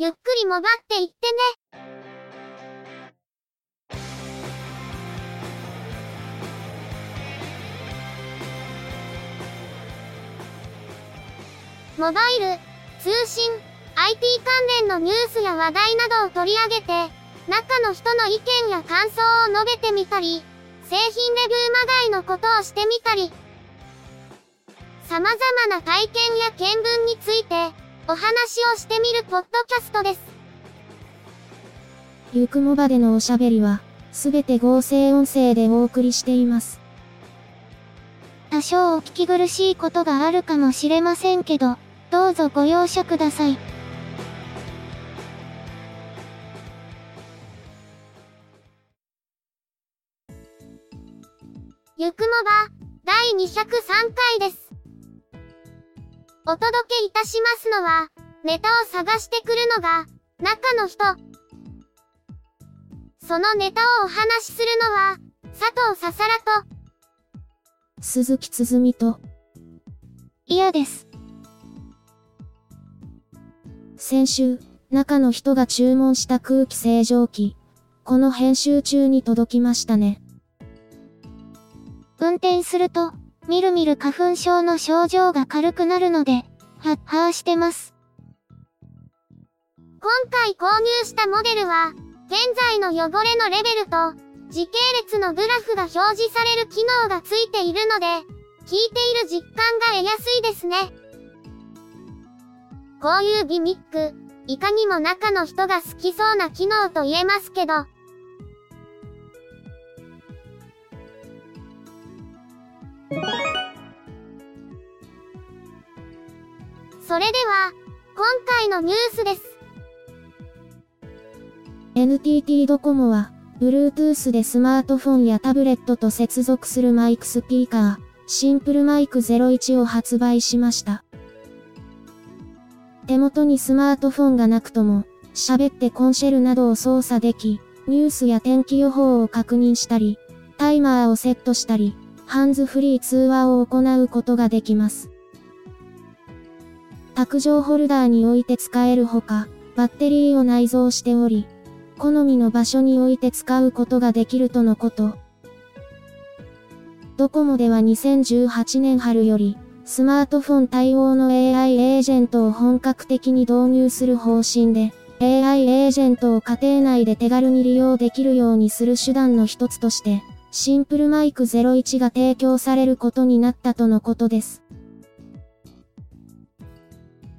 ゆっくりもばっていってね。モバイル、通信、IT 関連のニュースや話題などを取り上げて、中の人の意見や感想を述べてみたり、製品レビューまがいのことをしてみたり、様々な体験や見聞について、お話をしてみるポッドキャストです。ゆくもばでのおしゃべりは、すべて合成音声でお送りしています。多少お聞き苦しいことがあるかもしれませんけど、どうぞご容赦ください。ゆくもば、第203回です。お届けいたしますのは、ネタを探してくるのが、中の人。そのネタをお話しするのは、佐藤ささらと、鈴木つづみと、嫌です。先週、中の人が注文した空気清浄機、この編集中に届きましたね。運転すると、みるみる花粉症の症状が軽くなるので、はっはーしてます。今回購入したモデルは、現在の汚れのレベルと、時系列のグラフが表示される機能がついているので、効いている実感が得やすいですね。こういうギミック、いかにも中の人が好きそうな機能と言えますけど、それでは、今回のニュースです。NTT ドコモは、Bluetooth でスマートフォンやタブレットと接続するマイクスピーカー、シンプルマイク01を発売しました。手元にスマートフォンがなくとも、喋ってコンシェルなどを操作でき、ニュースや天気予報を確認したり、タイマーをセットしたり、ハンズフリー通話を行うことができます。卓上ホルダーに置いて使えるほか、バッテリーを内蔵しており、好みの場所に置いて使うことができるとのこと。ドコモでは2018年春より、スマートフォン対応の AI エージェントを本格的に導入する方針で、AI エージェントを家庭内で手軽に利用できるようにする手段の一つとして、シンプルマイク01が提供されることになったとのことです。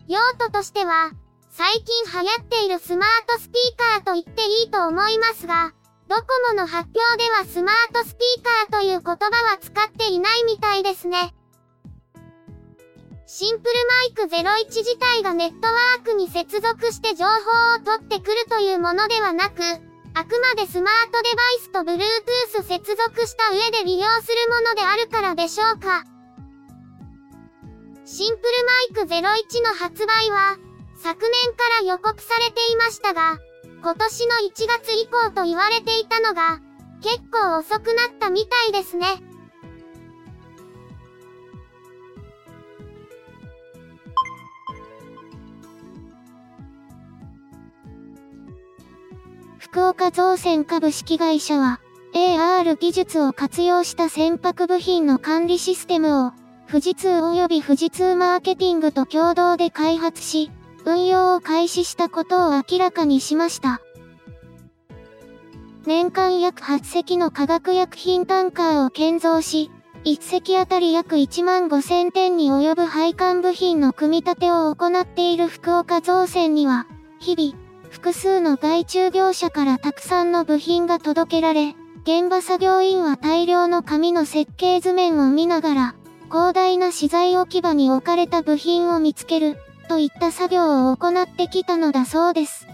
用途としては、最近流行っているスマートスピーカーと言っていいと思いますが、ドコモの発表ではスマートスピーカーという言葉は使っていないみたいですね。シンプルマイク01自体がネットワークに接続して情報を取ってくるというものではなく、あくまでスマートデバイスと Bluetooth 接続した上で利用するものであるからでしょうか。シンプルマイク01の発売は、昨年から予告されていましたが、今年の1月以降と言われていたのが、結構遅くなったみたいですね。福岡造船株式会社は、AR 技術を活用した船舶部品の管理システムを富士通及び富士通マーケティングと共同で開発し、運用を開始したことを明らかにしました。年間約8隻の化学薬品タンカーを建造し、1隻あたり約1万5000点に及ぶ配管部品の組み立てを行っている福岡造船には、日々、複数の外注業者からたくさんの部品が届けられ、現場作業員は大量の紙の設計図面を見ながら、広大な資材置き場に置かれた部品を見つける、といった作業を行ってきたのだそうです。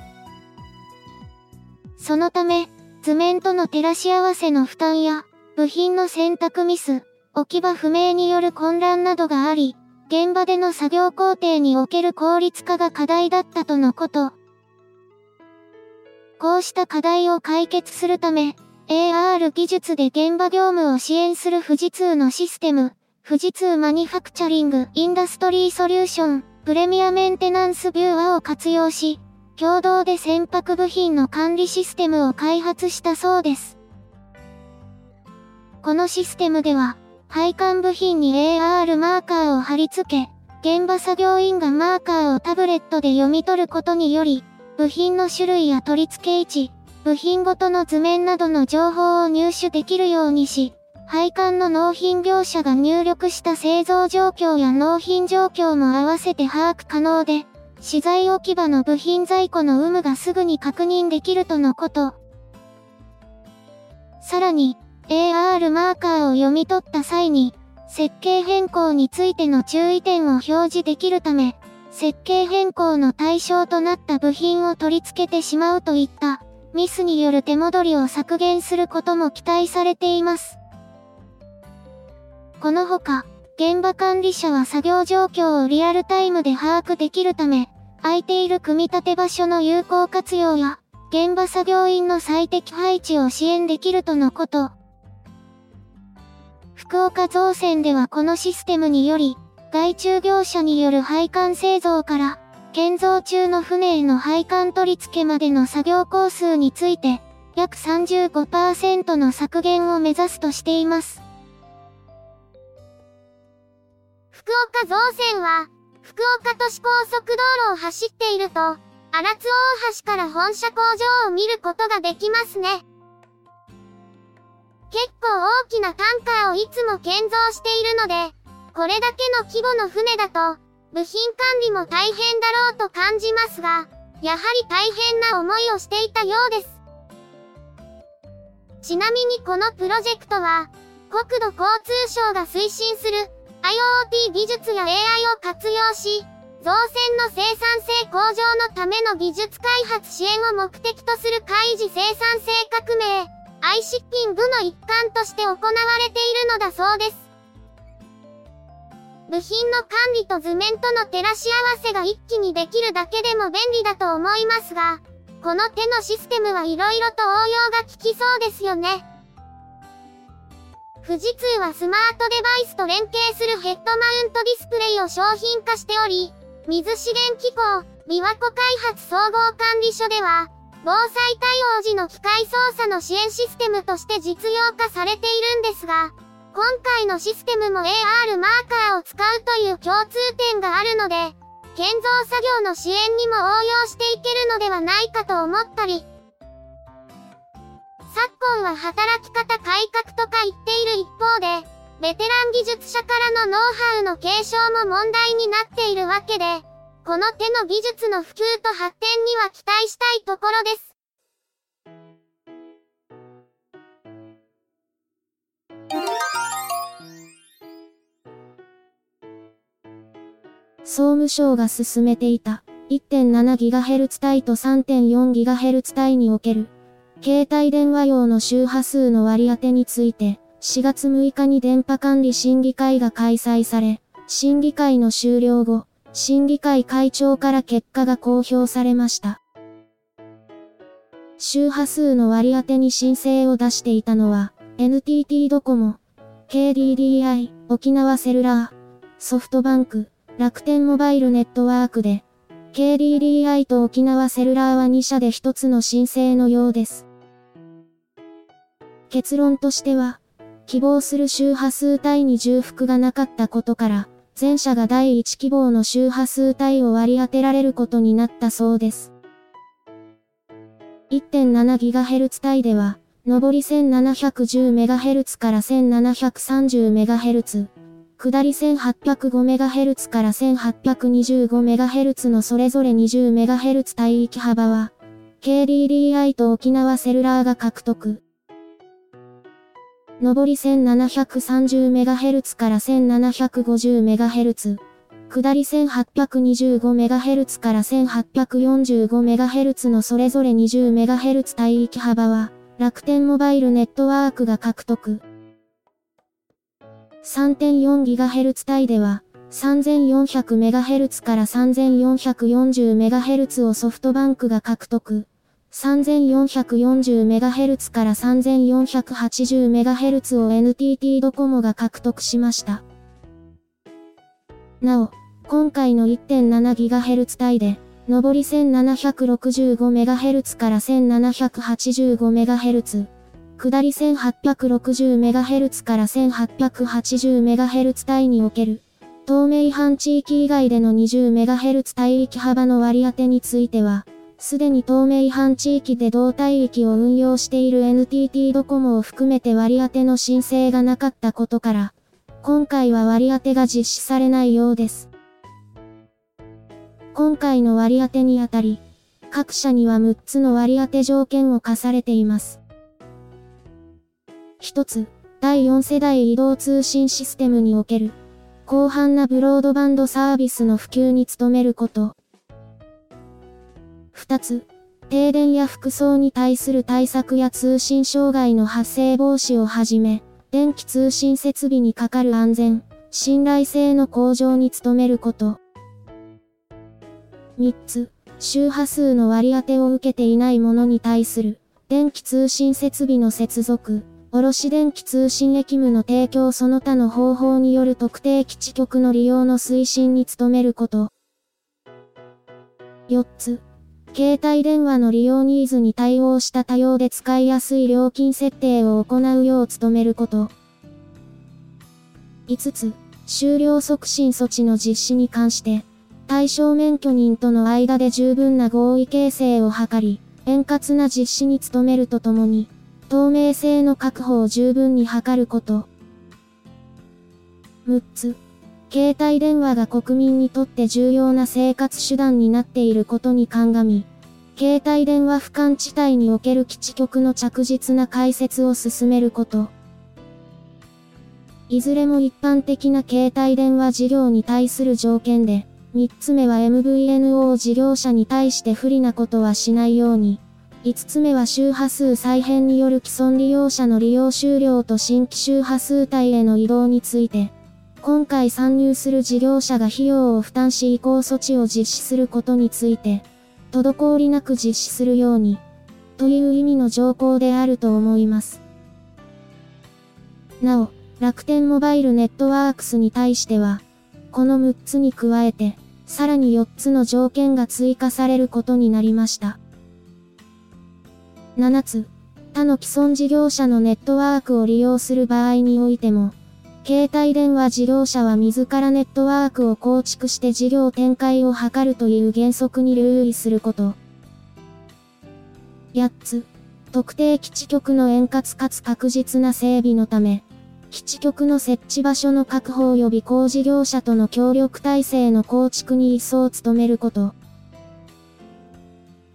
そのため、図面との照らし合わせの負担や、部品の選択ミス、置き場不明による混乱などがあり、現場での作業工程における効率化が課題だったとのこと。こうした課題を解決するため、AR 技術で現場業務を支援する富士通のシステム、富士通マニファクチャリングインダストリーソリューションプレミアメンテナンスビューアを活用し、共同で船舶部品の管理システムを開発したそうです。このシステムでは、配管部品に AR マーカーを貼り付け、現場作業員がマーカーをタブレットで読み取ることにより、部品の種類や取り付け位置、部品ごとの図面などの情報を入手できるようにし、配管の納品業者が入力した製造状況や納品状況も合わせて把握可能で、資材置き場の部品在庫の有無がすぐに確認できるとのこと。さらに、AR マーカーを読み取った際に、設計変更についての注意点を表示できるため、設計変更の対象となった部品を取り付けてしまうといったミスによる手戻りを削減することも期待されています。このほか、現場管理者は作業状況をリアルタイムで把握できるため、空いている組み立て場所の有効活用や、現場作業員の最適配置を支援できるとのこと。福岡造船ではこのシステムにより、外注業者による配管製造から、建造中の船への配管取り付けまでの作業工数について、約35%の削減を目指すとしています。福岡造船は、福岡都市高速道路を走っていると、荒津大橋から本社工場を見ることができますね。結構大きなタンカーをいつも建造しているので、これだけの規模の船だと、部品管理も大変だろうと感じますが、やはり大変な思いをしていたようです。ちなみにこのプロジェクトは、国土交通省が推進する IoT 技術や AI を活用し、造船の生産性向上のための技術開発支援を目的とする海事生産性革命、アイシッピングの一環として行われているのだそうです。部品の管理と図面との照らし合わせが一気にできるだけでも便利だと思いますが、この手のシステムはいろいろと応用が効きそうですよね。富士通はスマートデバイスと連携するヘッドマウントディスプレイを商品化しており、水資源機構、琵琶湖開発総合管理所では、防災対応時の機械操作の支援システムとして実用化されているんですが、今回のシステムも AR マーカーを使うという共通点があるので、建造作業の支援にも応用していけるのではないかと思ったり、昨今は働き方改革とか言っている一方で、ベテラン技術者からのノウハウの継承も問題になっているわけで、この手の技術の普及と発展には期待したいところです。総務省が進めていた 1.7GHz 帯と 3.4GHz 帯における携帯電話用の周波数の割り当てについて4月6日に電波管理審議会が開催され、審議会の終了後、審議会会長から結果が公表されました。周波数の割り当てに申請を出していたのは、NTT ドコモ、KDDI、沖縄セルラー、ソフトバンク、楽天モバイルネットワークで、KDDI と沖縄セルラーは2社で1つの申請のようです。結論としては、希望する周波数帯に重複がなかったことから、全社が第1希望の周波数帯を割り当てられることになったそうです。1.7GHz 帯では、上り 1710MHz から 1730MHz、下り 1805MHz から 1825MHz のそれぞれ 20MHz 帯域幅は、KDDI と沖縄セルラーが獲得。上り 1730MHz から 1750MHz、下り 1825MHz から 1845MHz のそれぞれ 20MHz 帯域幅は、楽天モバイルネットワークが獲得。3.4GHz 帯では、3400MHz から 3440MHz をソフトバンクが獲得。3440MHz から 3480MHz を NTT ドコモが獲得しました。なお、今回の 1.7GHz 帯で、上り 1765MHz から 1785MHz、下り 1860MHz から 1880MHz 帯における、透明範地域以外での 20MHz 帯域幅の割り当てについては、すでに透明範地域で同帯域を運用している NTT ドコモを含めて割り当ての申請がなかったことから、今回は割り当てが実施されないようです。今回の割り当てにあたり、各社には6つの割り当て条件を課されています。1つ、第4世代移動通信システムにおける、広範なブロードバンドサービスの普及に努めること。2つ、停電や服装に対する対策や通信障害の発生防止をはじめ、電気通信設備にかかる安全、信頼性の向上に努めること。3つ、周波数の割り当てを受けていないものに対する、電気通信設備の接続、卸電気通信駅務の提供その他の方法による特定基地局の利用の推進に努めること。4つ、携帯電話の利用ニーズに対応した多様で使いやすい料金設定を行うよう努めること。5つ、終了促進措置の実施に関して、対象免許人との間で十分な合意形成を図り、円滑な実施に努めるとともに、透明性の確保を十分に図ること。6つ、携帯電話が国民にとって重要な生活手段になっていることに鑑み、携帯電話俯瞰地帯における基地局の着実な開設を進めること。いずれも一般的な携帯電話事業に対する条件で、3つ目は MVNO 事業者に対して不利なことはしないように。5つ目は周波数再編による既存利用者の利用終了と新規周波数帯への移動について、今回参入する事業者が費用を負担し移行措置を実施することについて、滞りなく実施するように、という意味の条項であると思います。なお、楽天モバイルネットワークスに対しては、この6つに加えて、さらに4つの条件が追加されることになりました。7つ、他の既存事業者のネットワークを利用する場合においても、携帯電話事業者は自らネットワークを構築して事業展開を図るという原則に留意すること。8つ、特定基地局の円滑かつ確実な整備のため、基地局の設置場所の確保及び工事業者との協力体制の構築に一層努めること。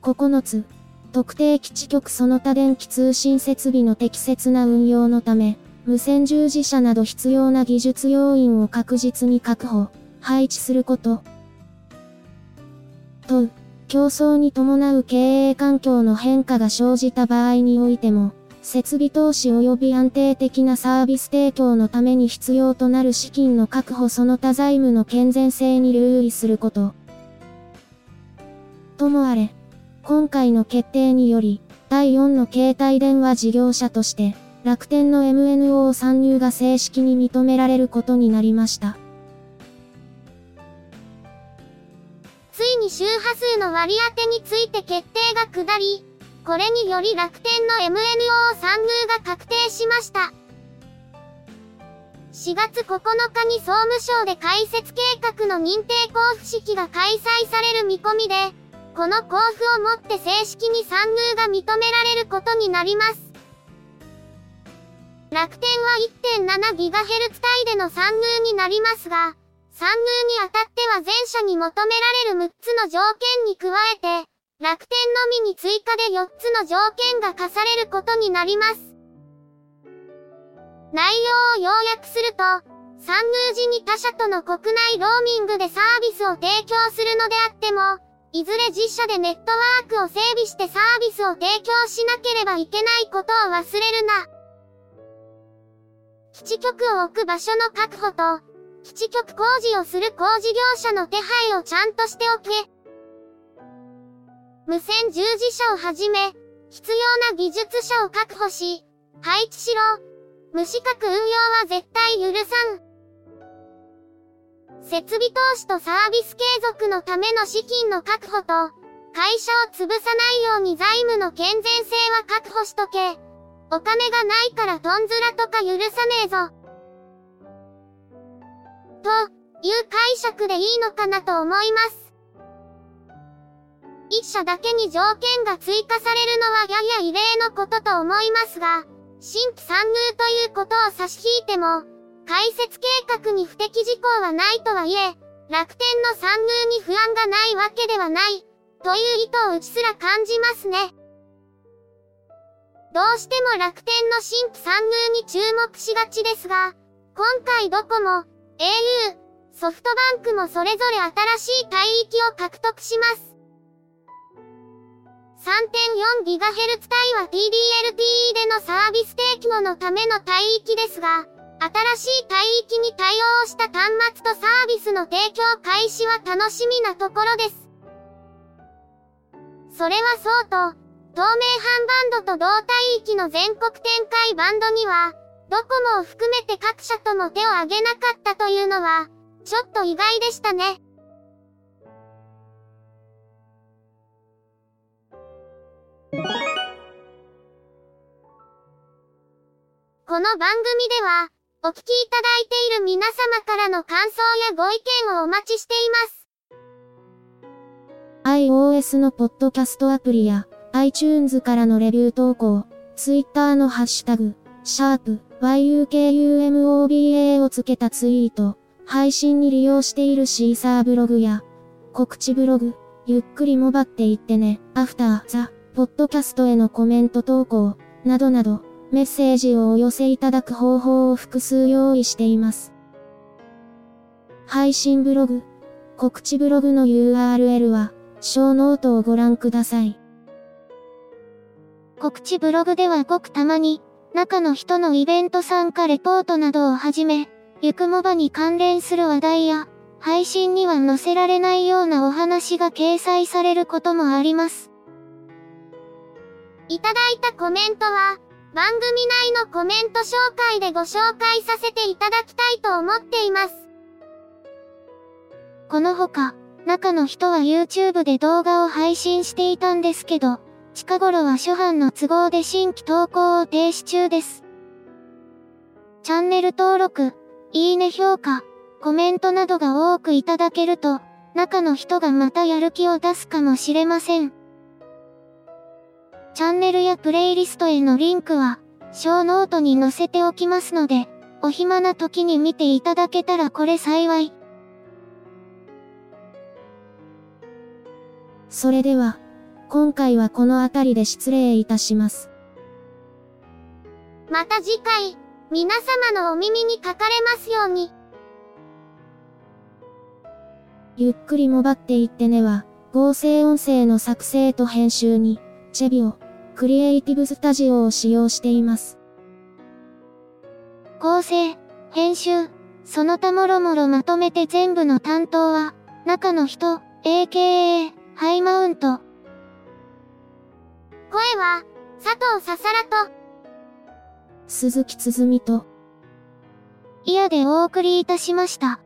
9つ、特定基地局その他電気通信設備の適切な運用のため、無線従事者など必要な技術要員を確実に確保、配置すること。問う、競争に伴う経営環境の変化が生じた場合においても、設備投資及び安定的なサービス提供のために必要となる資金の確保その他財務の健全性に留意すること。ともあれ、今回の決定により、第4の携帯電話事業者として、楽天の MNO 参入が正式に認められることになりました。ついに周波数の割り当てについて決定が下り、これにより楽天の MNO 参入が確定しました。4月9日に総務省で開設計画の認定交付式が開催される見込みで、この交付をもって正式に参入が認められることになります。楽天は 1.7GHz 帯での参入になりますが、参入にあたっては全社に求められる6つの条件に加えて、楽天のみに追加で4つの条件が課されることになります。内容を要約すると、参入時に他社との国内ローミングでサービスを提供するのであっても、いずれ実社でネットワークを整備してサービスを提供しなければいけないことを忘れるな。基地局を置く場所の確保と、基地局工事をする工事業者の手配をちゃんとしておけ。無線従事者をはじめ、必要な技術者を確保し、配置しろ。無資格運用は絶対許さん。設備投資とサービス継続のための資金の確保と、会社を潰さないように財務の健全性は確保しとけ。お金がないからトンズラとか許さねえぞ。という解釈でいいのかなと思います。一社だけに条件が追加されるのはやや異例のことと思いますが、新規参入ということを差し引いても、開設計画に不適事項はないとはいえ、楽天の参入に不安がないわけではない、という意図をうちすら感じますね。どうしても楽天の新規参入に注目しがちですが、今回ドコモ、au、ソフトバンクもそれぞれ新しい帯域を獲得します。3.4GHz 帯は TD-LTE でのサービス提供のための帯域ですが、新しい帯域に対応した端末とサービスの提供開始は楽しみなところです。それはそうと、透明版バンドと同帯域の全国展開バンドには、ドコモを含めて各社とも手を挙げなかったというのは、ちょっと意外でしたね。この番組では、お聞きいただいている皆様からの感想やご意見をお待ちしています。iOS のポッドキャストアプリや iTunes からのレビュー投稿、Twitter のハッシュタグ、シャープ yukumoba をつけたツイート、配信に利用しているシーサーブログや、告知ブログ、ゆっくりもばっていってね、アフター、ザ、ポッドキャストへのコメント投稿、などなど、メッセージをお寄せいただく方法を複数用意しています。配信ブログ、告知ブログの URL は、ショーノートをご覧ください。告知ブログではごくたまに、中の人のイベント参加レポートなどをはじめ、ゆくもばに関連する話題や、配信には載せられないようなお話が掲載されることもあります。いただいたコメントは、番組内のコメント紹介でご紹介させていただきたいと思っています。このほか、中の人は YouTube で動画を配信していたんですけど、近頃は初版の都合で新規投稿を停止中です。チャンネル登録、いいね評価、コメントなどが多くいただけると、中の人がまたやる気を出すかもしれません。チャンネルやプレイリストへのリンクは、ショーノートに載せておきますので、お暇な時に見ていただけたらこれ幸い。それでは。今回はこの辺りで失礼いたします。また次回、皆様のお耳にかかれますように。ゆっくりもばっていってねは、合成音声の作成と編集に、チェビオ、クリエイティブスタジオを使用しています。構成、編集、その他もろもろまとめて全部の担当は、中の人、AKA、ハイマウント。声は、佐藤ささらと、鈴木つづみと、イヤでお送りいたしました。